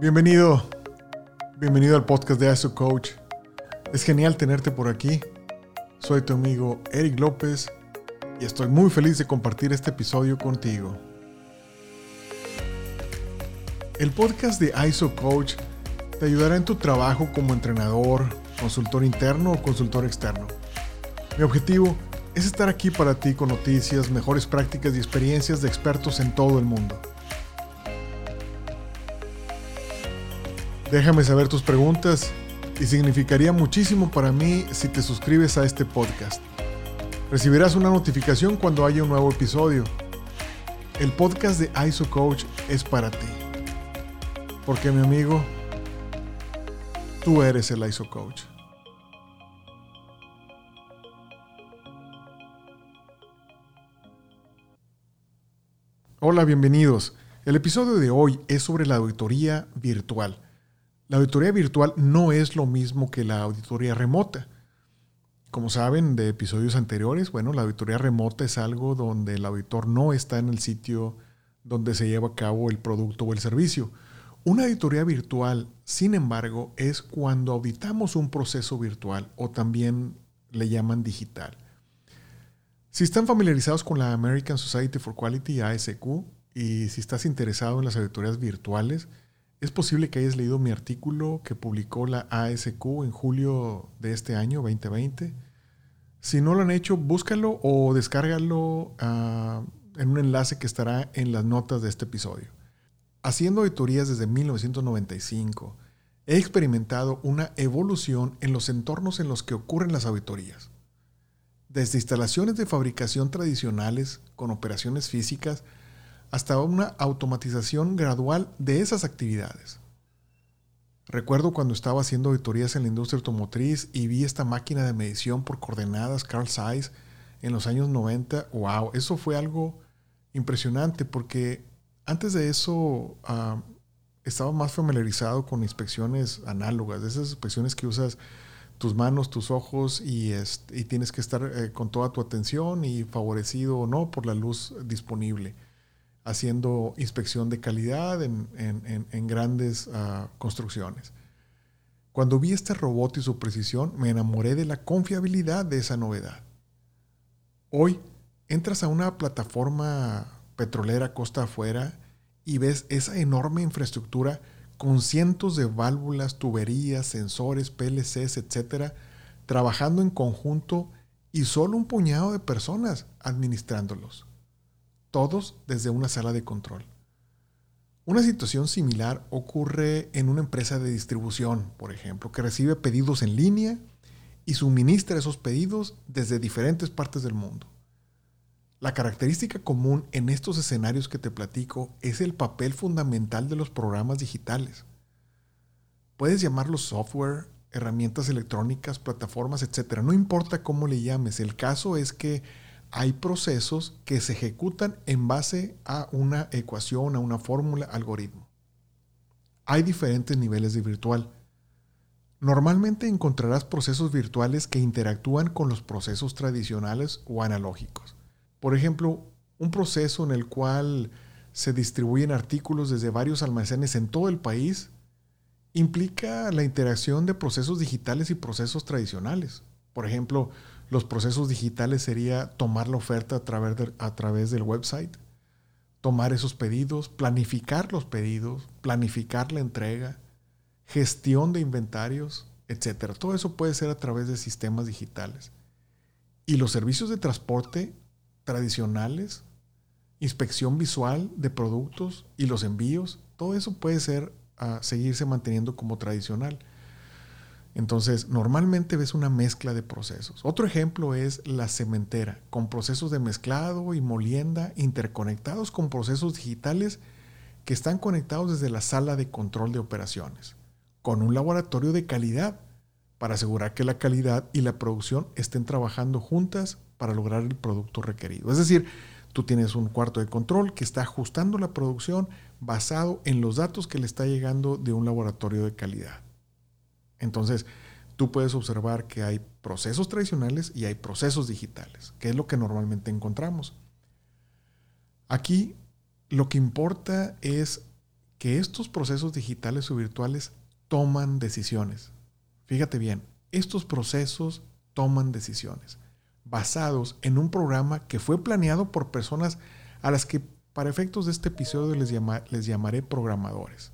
Bienvenido, bienvenido al podcast de ISO Coach. Es genial tenerte por aquí. Soy tu amigo Eric López y estoy muy feliz de compartir este episodio contigo. El podcast de ISO Coach te ayudará en tu trabajo como entrenador, consultor interno o consultor externo. Mi objetivo es estar aquí para ti con noticias, mejores prácticas y experiencias de expertos en todo el mundo. Déjame saber tus preguntas y significaría muchísimo para mí si te suscribes a este podcast. Recibirás una notificación cuando haya un nuevo episodio. El podcast de ISO Coach es para ti. Porque mi amigo, tú eres el ISO Coach. Hola, bienvenidos. El episodio de hoy es sobre la auditoría virtual. La auditoría virtual no es lo mismo que la auditoría remota. Como saben de episodios anteriores, bueno, la auditoría remota es algo donde el auditor no está en el sitio donde se lleva a cabo el producto o el servicio. Una auditoría virtual, sin embargo, es cuando auditamos un proceso virtual o también le llaman digital. Si están familiarizados con la American Society for Quality, ASQ, y si estás interesado en las auditorías virtuales, es posible que hayas leído mi artículo que publicó la ASQ en julio de este año, 2020. Si no lo han hecho, búscalo o descárgalo ah, en un enlace que estará en las notas de este episodio. Haciendo auditorías desde 1995, he experimentado una evolución en los entornos en los que ocurren las auditorías. Desde instalaciones de fabricación tradicionales con operaciones físicas, hasta una automatización gradual de esas actividades. Recuerdo cuando estaba haciendo auditorías en la industria automotriz y vi esta máquina de medición por coordenadas Carl Zeiss en los años 90. ¡Wow! Eso fue algo impresionante porque antes de eso ah, estaba más familiarizado con inspecciones análogas, esas inspecciones que usas tus manos, tus ojos y, y tienes que estar eh, con toda tu atención y favorecido o no por la luz disponible haciendo inspección de calidad en, grandes ah, construcciones. Cuando vi este robot y su precisión, me enamoré de la confiabilidad de esa novedad. Hoy entras a una plataforma petrolera costa afuera y ves esa enorme infraestructura con cientos de válvulas, tuberías, sensores, PLCs, etcétera, trabajando en conjunto y solo un puñado de personas administrándolos todos desde una sala de control. Una situación similar ocurre en una empresa de distribución, por ejemplo, que recibe pedidos en línea y suministra esos pedidos desde diferentes partes del mundo. La característica común en estos escenarios que te platico es el papel fundamental de los programas digitales. Puedes llamarlos software, herramientas electrónicas, plataformas, etc. No importa cómo le llames, el caso es que hay procesos que se ejecutan en base a una ecuación, a una fórmula, algoritmo. Hay diferentes niveles de virtual. Normalmente encontrarás procesos virtuales que interactúan con los procesos tradicionales o analógicos. Por ejemplo, un proceso en el cual se distribuyen artículos desde varios almacenes en todo el país implica la interacción de procesos digitales y procesos tradicionales. Por ejemplo, los procesos digitales sería tomar la oferta a través, a través del website, tomar esos pedidos, planificar los pedidos, planificar la entrega, gestión de inventarios, etc. Todo eso puede ser a través de sistemas digitales. Y los servicios de transporte tradicionales, inspección visual de productos y los envíos, todo eso puede ser ah, seguirse manteniendo como tradicional. Entonces, normalmente ves una mezcla de procesos. Otro ejemplo es la cementera, con procesos de mezclado y molienda interconectados con procesos digitales que están conectados desde la sala de control de operaciones, con un laboratorio de calidad para asegurar que la calidad y la producción estén trabajando juntas para lograr el producto requerido. Es decir, tú tienes un cuarto de control que está ajustando la producción basado en los datos que le está llegando de un laboratorio de calidad. Entonces, tú puedes observar que hay procesos tradicionales y hay procesos digitales, que es lo que normalmente encontramos. Aquí lo que importa es que estos procesos digitales o virtuales toman decisiones. Fíjate bien, estos procesos toman decisiones basados en un programa que fue planeado por personas a las que para efectos de este episodio les, les llamaré programadores.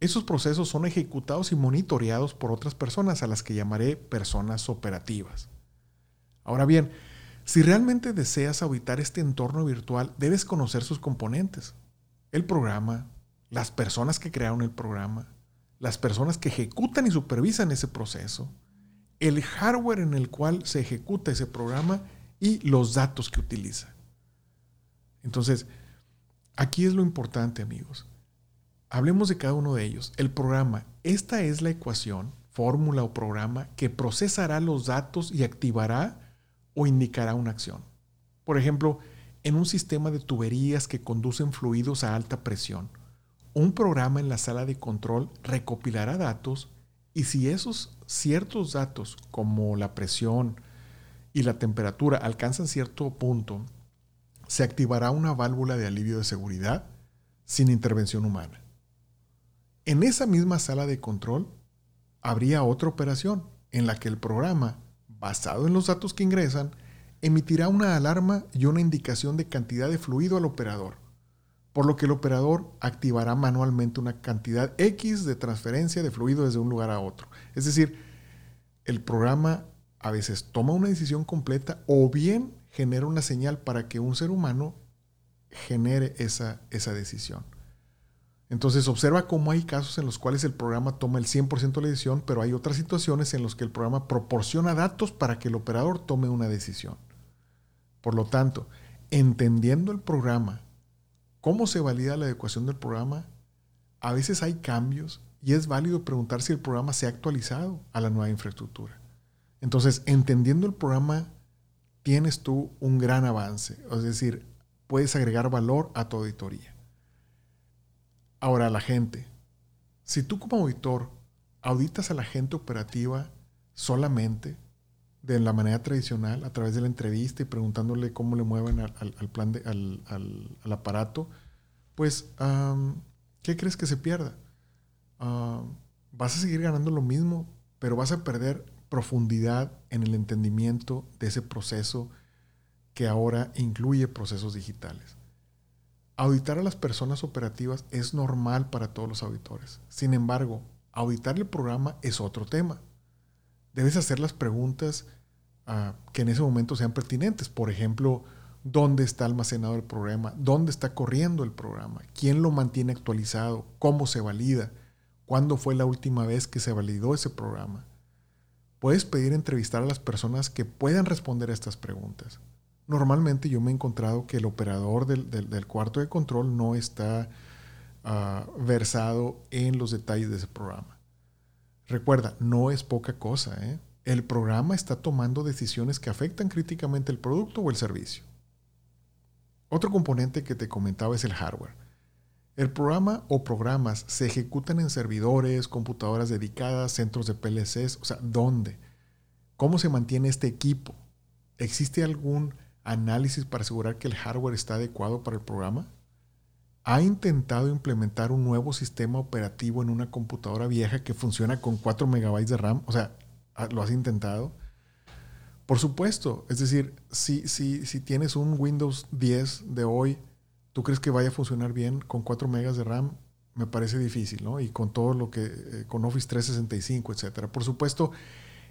Esos procesos son ejecutados y monitoreados por otras personas a las que llamaré personas operativas. Ahora bien, si realmente deseas auditar este entorno virtual, debes conocer sus componentes. El programa, las personas que crearon el programa, las personas que ejecutan y supervisan ese proceso, el hardware en el cual se ejecuta ese programa y los datos que utiliza. Entonces, aquí es lo importante, amigos. Hablemos de cada uno de ellos. El programa, esta es la ecuación, fórmula o programa que procesará los datos y activará o indicará una acción. Por ejemplo, en un sistema de tuberías que conducen fluidos a alta presión, un programa en la sala de control recopilará datos y si esos ciertos datos como la presión y la temperatura alcanzan cierto punto, se activará una válvula de alivio de seguridad sin intervención humana. En esa misma sala de control habría otra operación en la que el programa, basado en los datos que ingresan, emitirá una alarma y una indicación de cantidad de fluido al operador, por lo que el operador activará manualmente una cantidad X de transferencia de fluido desde un lugar a otro. Es decir, el programa a veces toma una decisión completa o bien genera una señal para que un ser humano genere esa, esa decisión. Entonces observa cómo hay casos en los cuales el programa toma el 100% de la decisión, pero hay otras situaciones en las que el programa proporciona datos para que el operador tome una decisión. Por lo tanto, entendiendo el programa, cómo se valida la adecuación del programa, a veces hay cambios y es válido preguntar si el programa se ha actualizado a la nueva infraestructura. Entonces, entendiendo el programa, tienes tú un gran avance, es decir, puedes agregar valor a tu auditoría. Ahora, la gente. Si tú como auditor auditas a la gente operativa solamente de la manera tradicional, a través de la entrevista y preguntándole cómo le mueven al, plan de, al, aparato, pues, ¿qué crees que se pierda? vas a seguir ganando lo mismo, pero vas a perder profundidad en el entendimiento de ese proceso que ahora incluye procesos digitales. Auditar a las personas operativas es normal para todos los auditores. Sin embargo, auditar el programa es otro tema. Debes hacer las preguntas ah, que en ese momento sean pertinentes. Por ejemplo, ¿dónde está almacenado el programa? ¿Dónde está corriendo el programa? ¿Quién lo mantiene actualizado? ¿Cómo se valida? ¿Cuándo fue la última vez que se validó ese programa? Puedes pedir entrevistar a las personas que puedan responder a estas preguntas normalmente yo me he encontrado que el operador del, cuarto de control no está ah, versado en los detalles de ese programa. Recuerda, no es poca cosa. ¿eh? El programa está tomando decisiones que afectan críticamente el producto o el servicio. Otro componente que te comentaba es el hardware. El programa o programas se ejecutan en servidores, computadoras dedicadas, centros de PLCs, o sea, ¿dónde? ¿Cómo se mantiene este equipo? ¿Existe algún análisis para asegurar que el hardware está adecuado para el programa? ¿Ha intentado implementar un nuevo sistema operativo en una computadora vieja que funciona con 4 megabytes de RAM? O sea, ¿lo has intentado? Por supuesto, es decir, si, si, si tienes un Windows 10 de hoy, ¿tú crees que vaya a funcionar bien con 4 megas de RAM? Me parece difícil, ¿no? Y con todo lo que, eh, con Office 365, etcétera. Por supuesto,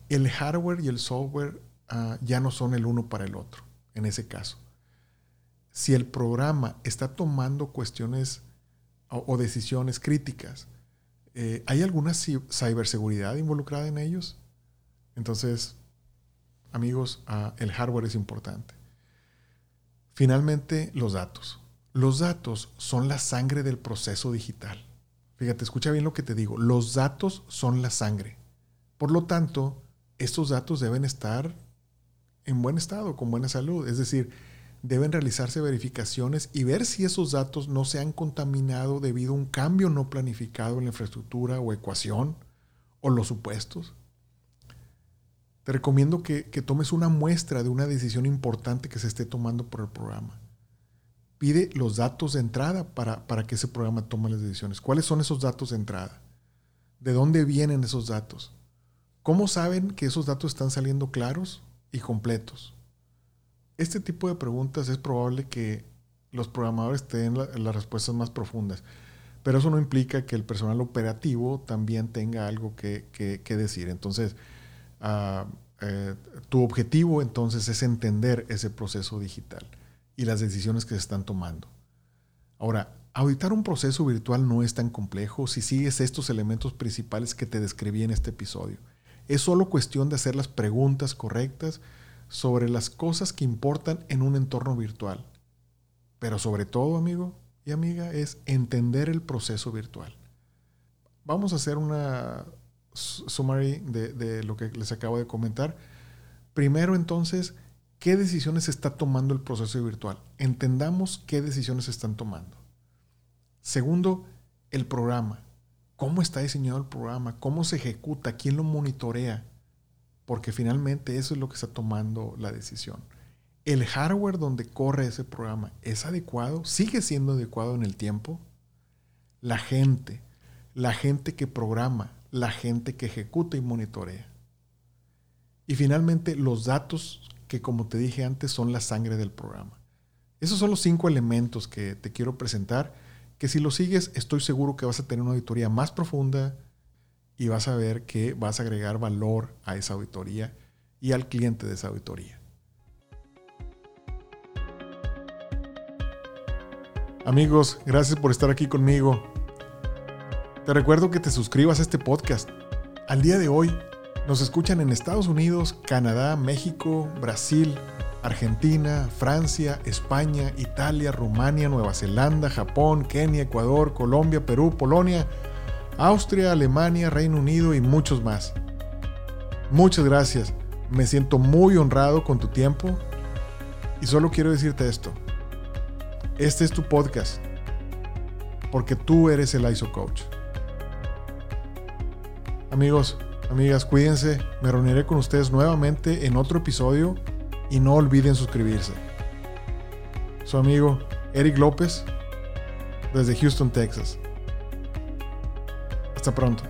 el hardware y el software ah, ya no son el uno para el otro en ese caso. Si el programa está tomando cuestiones o, decisiones críticas, eh, ¿hay alguna ciberseguridad involucrada en ellos? Entonces, amigos, ah, el hardware es importante. Finalmente, los datos. Los datos son la sangre del proceso digital. Fíjate, escucha bien lo que te digo. Los datos son la sangre. Por lo tanto, estos datos deben estar en buen estado, con buena salud. Es decir, deben realizarse verificaciones y ver si esos datos no se han contaminado debido a un cambio no planificado en la infraestructura o ecuación o los supuestos. Te recomiendo que, tomes una muestra de una decisión importante que se esté tomando por el programa. pide los datos de entrada para, para que ese programa tome las decisiones. ¿Cuáles son esos datos de entrada? ¿De dónde vienen esos datos? ¿Cómo saben que esos datos están saliendo claros y completos? Este tipo de preguntas es probable que los programadores tengan las respuestas más profundas, pero eso no implica que el personal operativo también tenga algo que, decir. Entonces, ah, eh, tu objetivo entonces es entender ese proceso digital y las decisiones que se están tomando. Ahora, auditar un proceso virtual no es tan complejo si sigues estos elementos principales que te describí en este episodio. Es solo cuestión de hacer las preguntas correctas sobre las cosas que importan en un entorno virtual. Pero sobre todo, amigo y amiga, es entender el proceso virtual. Vamos a hacer una summary de, lo que les acabo de comentar. Primero, entonces, ¿qué decisiones está tomando el proceso virtual? Entendamos qué decisiones están tomando. Segundo, el programa. ¿Cómo está diseñado el programa? ¿Cómo se ejecuta? ¿Quién lo monitorea? Porque finalmente eso es lo que está tomando la decisión. ¿El hardware donde corre ese programa es adecuado? ¿Sigue siendo adecuado en el tiempo? La gente, la gente que programa, la gente que ejecuta y monitorea. Y finalmente los datos que como te dije antes son la sangre del programa. Esos son los cinco elementos que te quiero presentar, que si los sigues estoy seguro que vas a tener una auditoría más profunda y vas a ver que vas a agregar valor a esa auditoría y al cliente de esa auditoría. Amigos, gracias por estar aquí conmigo. Te recuerdo que te suscribas a este podcast. Al día de hoy nos escuchan en Estados Unidos, Canadá, México, Brasil, Argentina, Francia, España, Italia, Rumania, Nueva Zelanda, Japón, Kenia, Ecuador, Colombia, Perú, Polonia, Austria, Alemania, Reino Unido y muchos más. Muchas gracias. Me siento muy honrado con tu tiempo y solo quiero decirte esto. Este es tu podcast porque tú eres el ISO Coach. Amigos, amigas, cuídense. Me reuniré con ustedes nuevamente en otro episodio y no olviden suscribirse. Su amigo Eric López desde Houston, Texas. Hasta pronto.